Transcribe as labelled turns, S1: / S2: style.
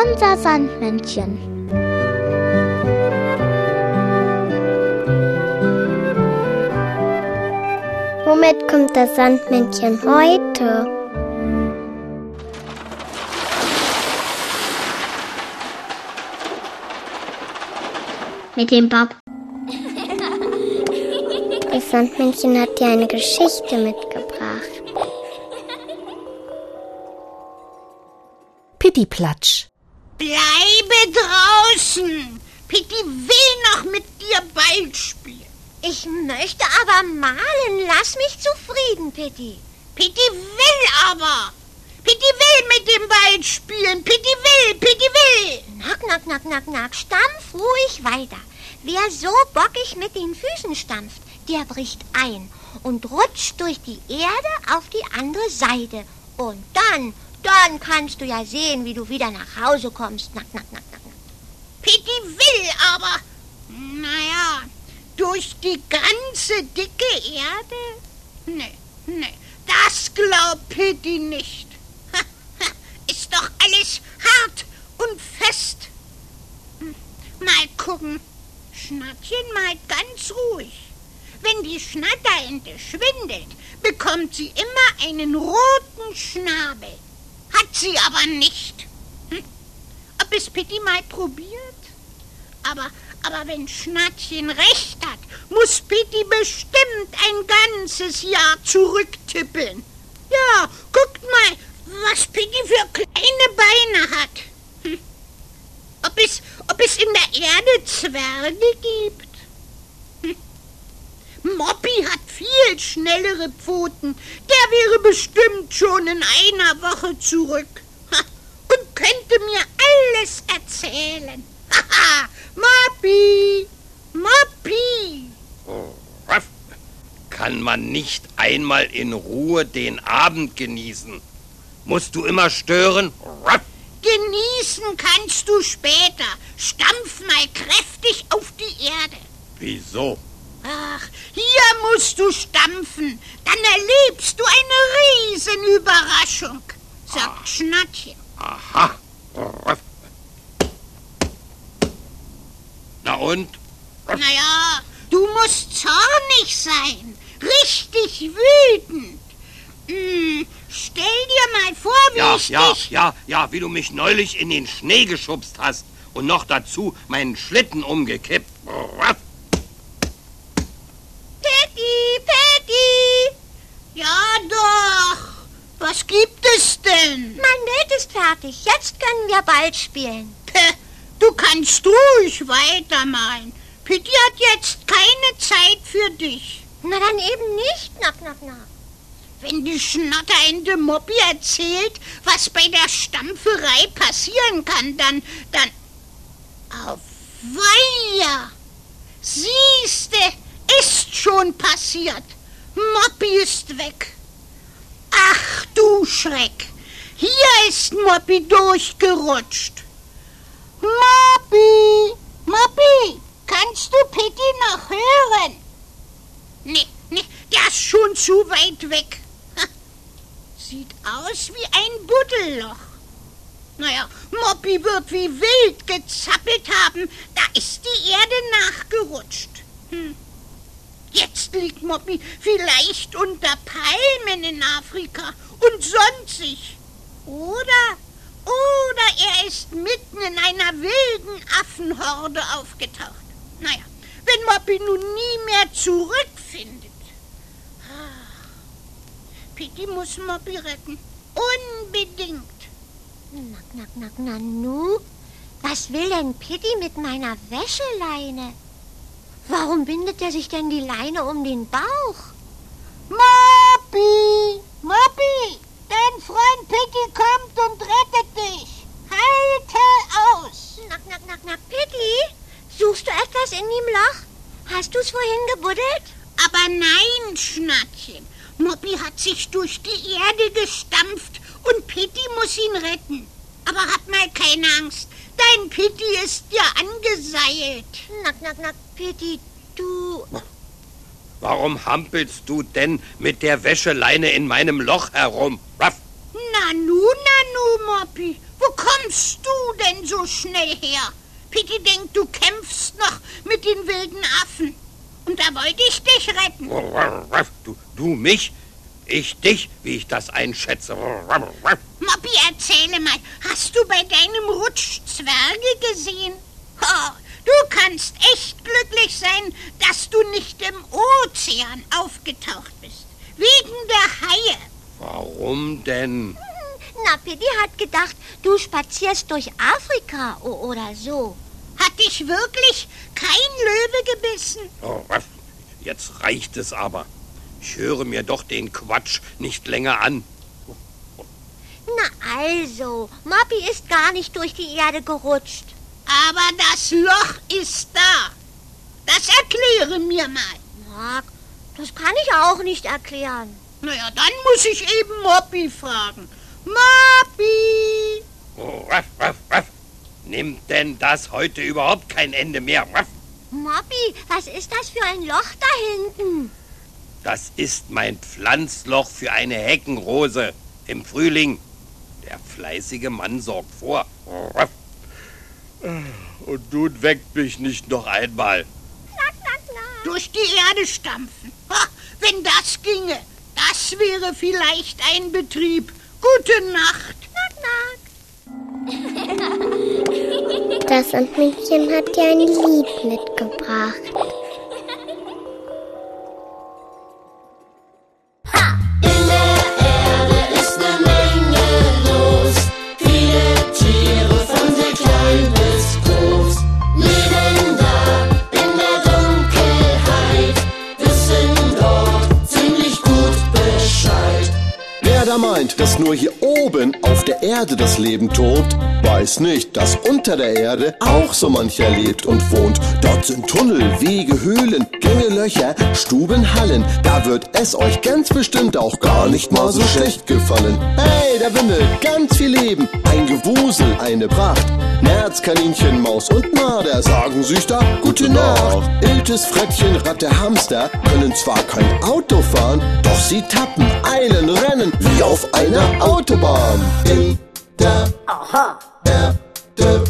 S1: Unser Sandmännchen. Womit kommt das Sandmännchen heute?
S2: Mit dem Bob.
S1: Das Sandmännchen hat dir eine Geschichte mitgebracht.
S3: Pittiplatsch.
S4: Bleibe draußen! Pitti will noch mit dir Ball spielen.
S5: Ich möchte aber malen. Lass mich zufrieden, Pitti.
S4: Pitti will aber. Pitti will mit dem Ball spielen. Pitti will, Pitti will.
S5: Nack, nack, nack, nack, nack. Stampf ruhig weiter. Wer so bockig mit den Füßen stampft, der bricht ein und rutscht durch die Erde auf die andere Seite. Und dann, dann kannst du ja sehen, wie du wieder nach Hause kommst. Nack, nack, nack, nack, nack.
S4: Pitti will aber. Naja, durch die ganze dicke Erde? Nee, nee, das glaubt Pitti nicht. Ist doch alles hart und fest. Hm, Mal gucken. Schnattchen malt ganz ruhig. Wenn die Schnatterente schwindelt, bekommt sie immer einen roten Schnabel. Hat sie aber nicht. Hm. Ob es Pitti mal probiert? Aber, aber wenn Schnattchen recht hat, muss Pitti bestimmt ein ganzes Jahr zurücktippeln. Ja, guckt mal, was Pitti für kleine Beine hat. Hm. Ob, es, ob es in der Erde Zwerge gibt? Moppy hat viel schnellere Pfoten. Der wäre bestimmt schon in einer Woche zurück. Ha, Und könnte mir alles erzählen. Haha, Moppy, Moppy.
S6: Ruff. Kann man nicht einmal in Ruhe den Abend genießen? Musst du immer stören? Ruff.
S4: Genießen kannst du später. Stampf mal kräftig auf die Erde.
S6: Wieso?
S4: Ach, hier musst du stampfen. Dann erlebst du eine Riesenüberraschung, sagt Schnattchen.
S6: Aha. Na und?
S4: Naja, du musst zornig sein. Richtig wütend. Hm, stell dir mal vor, wie
S6: Ja,
S4: ich
S6: ja,
S4: dich...
S6: ja, ja, wie du mich neulich in den Schnee geschubst hast und noch dazu meinen Schlitten umgekippt.
S4: Denn?
S5: Mein Bild ist fertig. Jetzt können wir bald spielen.
S4: Päh, Du kannst ruhig weitermalen. Pitti hat jetzt keine Zeit für dich.
S5: Na dann eben nicht. Nack, nack, nack.
S4: Wenn die Schnatterente Moppy erzählt, was bei der Stampferei passieren kann, dann, dann... Auf Weiher! Siehste, ist schon passiert. Moppy ist weg. Ach du Schreck! Hier ist Moppy durchgerutscht. Moppy! Moppy! Kannst du Pitti noch hören? Nee, nee, der ist schon zu weit weg. Sieht aus wie ein Buddelloch. Naja, Moppy wird wie wild gezappelt haben. Da ist die Erde nachgerutscht. Hm. Jetzt liegt Moppy vielleicht unter Palmen in Afrika und sonstig. Oder, oder er ist mitten in einer wilden Affenhorde aufgetaucht. Naja, wenn Moppy nun nie mehr zurückfindet. Ah, Pitti muss Moppy retten. Unbedingt.
S5: Nack, nack, nack, nanu. Was will denn Pitti mit meiner Wäscheleine? Warum bindet er sich denn die Leine um den Bauch?
S4: Moppy! Moppy! Freund Pitti kommt und rettet dich. Halte aus!
S5: Nack, nack, nack, nack, Pitti? Suchst du etwas in dem Loch? Hast du's vorhin gebuddelt?
S4: Aber nein, Schnattchen. Moppy hat sich durch die Erde gestampft und Pitti muss ihn retten. Aber hab mal keine Angst. Dein Pitti ist ja angeseilt.
S5: Nack, nack, nack, Pitti, du...
S6: Warum hampelst du denn mit der Wäscheleine in meinem Loch herum? Ruff.
S4: Nanu, Moppy. Wo kommst du denn so schnell her? Pitti denkt, du kämpfst noch mit den wilden Affen. Und da wollte ich dich retten.
S6: Du, du mich? Ich dich, wie ich das einschätze.
S4: Moppy, erzähle mal, hast du bei deinem Rutsch Zwerge gesehen? Oh, du kannst echt glücklich sein, dass du nicht im Ozean aufgetaucht bist. Wegen der Haie.
S6: Warum denn?
S5: Na, Pitti hat gedacht, du spazierst durch Afrika oder so.
S4: Hat dich wirklich kein Löwe gebissen?
S6: Oh, Jetzt reicht es aber. Ich höre mir doch den Quatsch nicht länger an.
S5: Na also, Moppy ist gar nicht durch die Erde gerutscht.
S4: Aber das Loch ist da. Das erkläre mir mal.
S5: Mark, das kann ich auch nicht erklären.
S4: Naja, dann muss ich eben Moppy fragen. Moppy!
S6: Ruff, ruff, ruff. Nimmt denn das heute überhaupt kein Ende mehr? Ruff.
S5: Moppy, was ist das für ein Loch da hinten?
S6: Das ist mein Pflanzloch für eine Heckenrose im Frühling. Der fleißige Mann sorgt vor. Ruff. Und nun weckt mich nicht noch einmal.
S5: Knack, knack, knack.
S4: Durch die Erde stampfen. Ha, wenn das ginge, das wäre vielleicht ein Betrieb. Gute Nacht.
S5: Knack, knack.
S1: Das Sandmännchen hat dir ein Lied mitgebracht.
S7: Meint, dass nur hier oben auf der Erde das Leben tobt, weiß nicht, dass unter der Erde auch so mancher lebt und wohnt. Dort sind Tunnel, Wege, Höhlen, Gänge, Löcher, Stuben, Hallen. Da wird es euch ganz bestimmt auch gar nicht mal so schlecht gefallen. Hey, da wimmelt ganz viel Leben, ein Gewusel, eine Pracht. Nerz, Kaninchen, Maus und Marder sagen sich da Gute Nacht. Iltes, Frettchen, Ratte, Hamster können zwar kein Auto fahren, doch sie tappen, eilen, rennen wie auf einer Autobahn. In der Erde